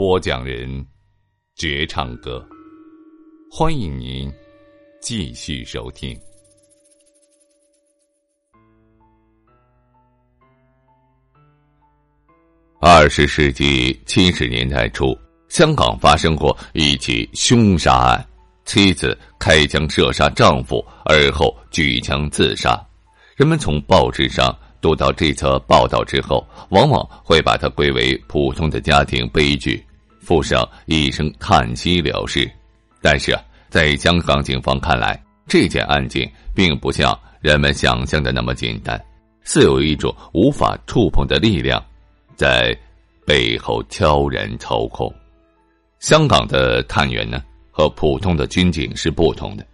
播讲人，绝唱歌。欢迎您继续收听。二十世纪七十年代初，香港发生过一起凶杀案，妻子开枪射杀丈夫，而后举枪自杀。人们从报纸上读到这则报道之后，往往会把它归为普通的家庭悲剧。附上一声叹息了事，但是啊，在香港警方看来，这件案件并不像人们想象的那么简单，似有一种无法触碰的力量在背后悄然操控。香港的探员呢，和普通的军警是不同的，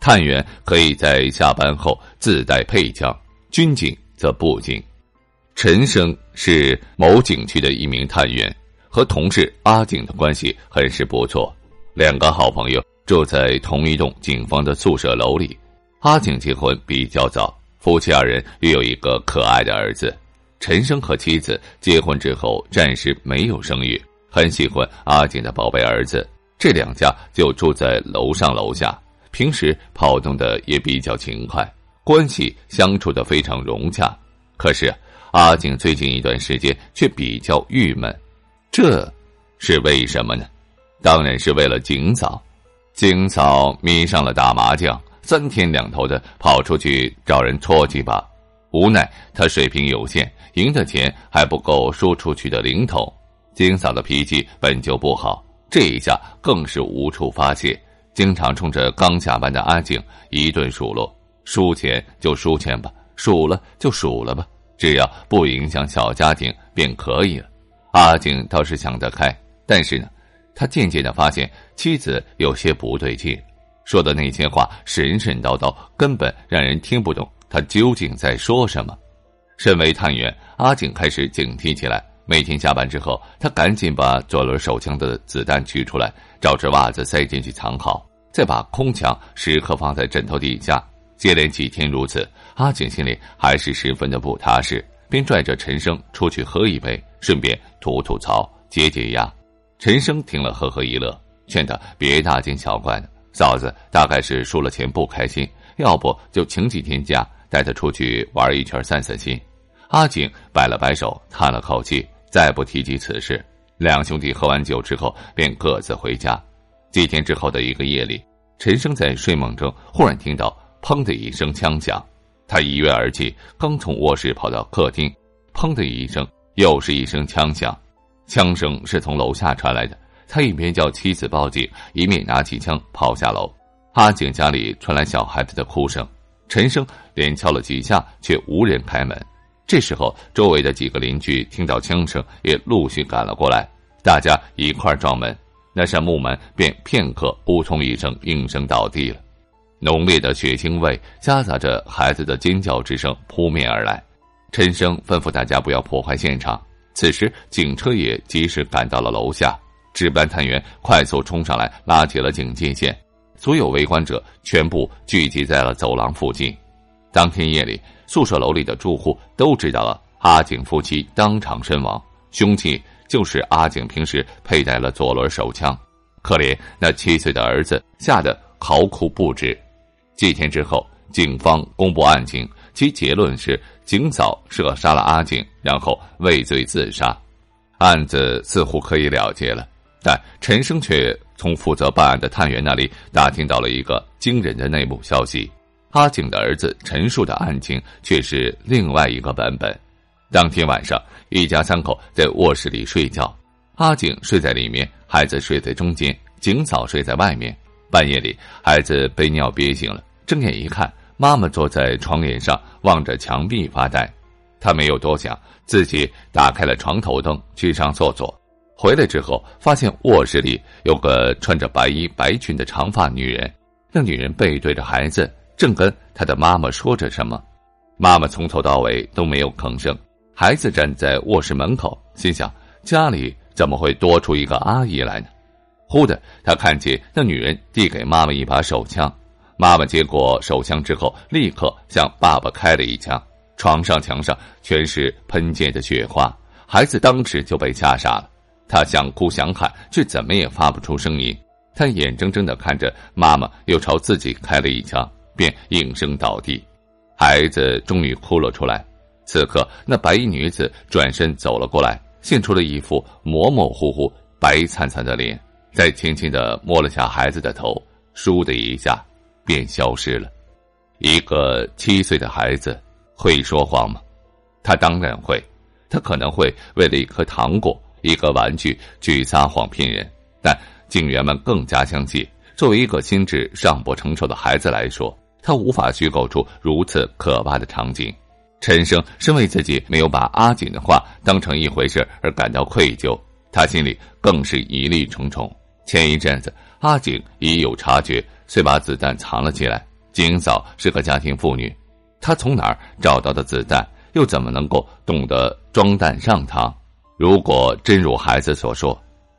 探员可以在下班后自带配枪，军警则不行。陈生是某景区的一名探员。和同事阿景的关系很是不错，两个好朋友住在同一栋警方的宿舍楼里。阿景结婚比较早，夫妻二人育有一个可爱的儿子。陈生和妻子结婚之后暂时没有生育，很喜欢阿景的宝贝儿子。这两家就住在楼上楼下，平时跑动的也比较勤快，关系相处的非常融洽。可是阿景最近一段时间却比较郁闷。这，是为什么呢？当然是为了景嫂。景嫂迷上了打麻将，三天两头的跑出去找人搓几把。无奈他水平有限，赢的钱还不够输出去的零头。金嫂的脾气本就不好，这一下更是无处发泄，经常冲着刚下班的阿景一顿数落：输钱就输钱吧，数了就数了吧，只要不影响小家庭便可以了。阿景倒是想得开，但是呢，他渐渐的发现妻子有些不对劲，说的那些话神神叨叨，根本让人听不懂他究竟在说什么。身为探员，阿景开始警惕起来。每天下班之后，他赶紧把左轮手枪的子弹取出来，找只袜子塞进去藏好，再把空枪时刻放在枕头底下。接连几天如此，阿景心里还是十分的不踏实。便拽着陈生出去喝一杯，顺便吐吐槽、解解压。陈生听了呵呵一乐，劝他别大惊小怪的。嫂子大概是输了钱不开心，要不就请几天假，带他出去玩一圈散散心。阿景摆了摆手，叹了口气，再不提及此事。两兄弟喝完酒之后，便各自回家。几天之后的一个夜里，陈生在睡梦中忽然听到“砰”的一声枪响。他一跃而起，刚从卧室跑到客厅，砰的一声，又是一声枪响，枪声是从楼下传来的。他一边叫妻子报警，一面拿起枪跑下楼。阿景家里传来小孩子的哭声，陈生连敲了几下，却无人开门。这时候，周围的几个邻居听到枪声，也陆续赶了过来，大家一块撞门，那扇木门便片刻扑通一声应声倒地了。浓烈的血腥味夹杂着孩子的尖叫之声扑面而来，陈生吩咐大家不要破坏现场。此时警车也及时赶到了楼下，值班探员快速冲上来拉起了警戒线，所有围观者全部聚集在了走廊附近。当天夜里，宿舍楼里的住户都知道了阿景夫妻当场身亡，凶器就是阿景平时佩戴了左轮手枪。可怜那七岁的儿子，吓得嚎哭不止。几天之后，警方公布案情，其结论是：警嫂射杀了阿景，然后畏罪自杀。案子似乎可以了结了，但陈生却从负责办案的探员那里打听到了一个惊人的内幕消息：阿景的儿子陈述的案情却是另外一个版本。当天晚上，一家三口在卧室里睡觉，阿景睡在里面，孩子睡在中间，景嫂睡在外面。半夜里，孩子被尿憋醒了，睁眼一看，妈妈坐在床沿上望着墙壁发呆。她没有多想，自己打开了床头灯去上厕所。回来之后，发现卧室里有个穿着白衣白裙的长发女人。那女人背对着孩子，正跟她的妈妈说着什么。妈妈从头到尾都没有吭声。孩子站在卧室门口，心想：家里怎么会多出一个阿姨来呢？忽的，他看见那女人递给妈妈一把手枪。妈妈接过手枪之后，立刻向爸爸开了一枪。床上、墙上全是喷溅的血花，孩子当时就被吓傻了。他想哭想喊，却怎么也发不出声音。他眼睁睁的看着妈妈又朝自己开了一枪，便应声倒地。孩子终于哭了出来。此刻，那白衣女子转身走了过来，现出了一副模模糊糊、白灿灿的脸，再轻轻的摸了下孩子的头，倏的一下，便消失了。一个七岁的孩子。会说谎吗？他当然会，他可能会为了一颗糖果、一个玩具去撒谎骗人。但警员们更加相信，作为一个心智尚不成熟的孩子来说，他无法虚构出如此可怕的场景。陈生身为自己没有把阿锦的话当成一回事而感到愧疚，他心里更是疑虑重重。前一阵子，阿锦已有察觉，遂把子弹藏了起来。景嫂是个家庭妇女。她从哪儿找到的子弹？又怎么能够懂得装弹上膛？如果真如孩子所说，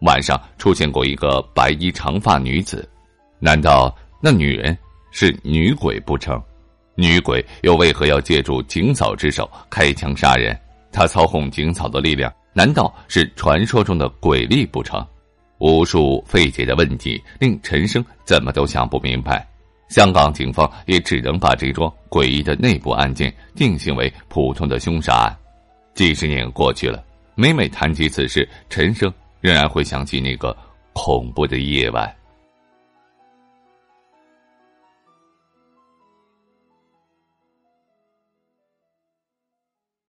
晚上出现过一个白衣长发女子，难道那女人是女鬼不成？女鬼又为何要借助景嫂之手开枪杀人？她操控景嫂的力量，难道是传说中的鬼力不成？无数费解的问题令陈生怎么都想不明白。香港警方也只能把这桩诡异的内部案件定性为普通的凶杀案。几十年过去了，每每谈及此事，陈生仍然会想起那个恐怖的夜晚。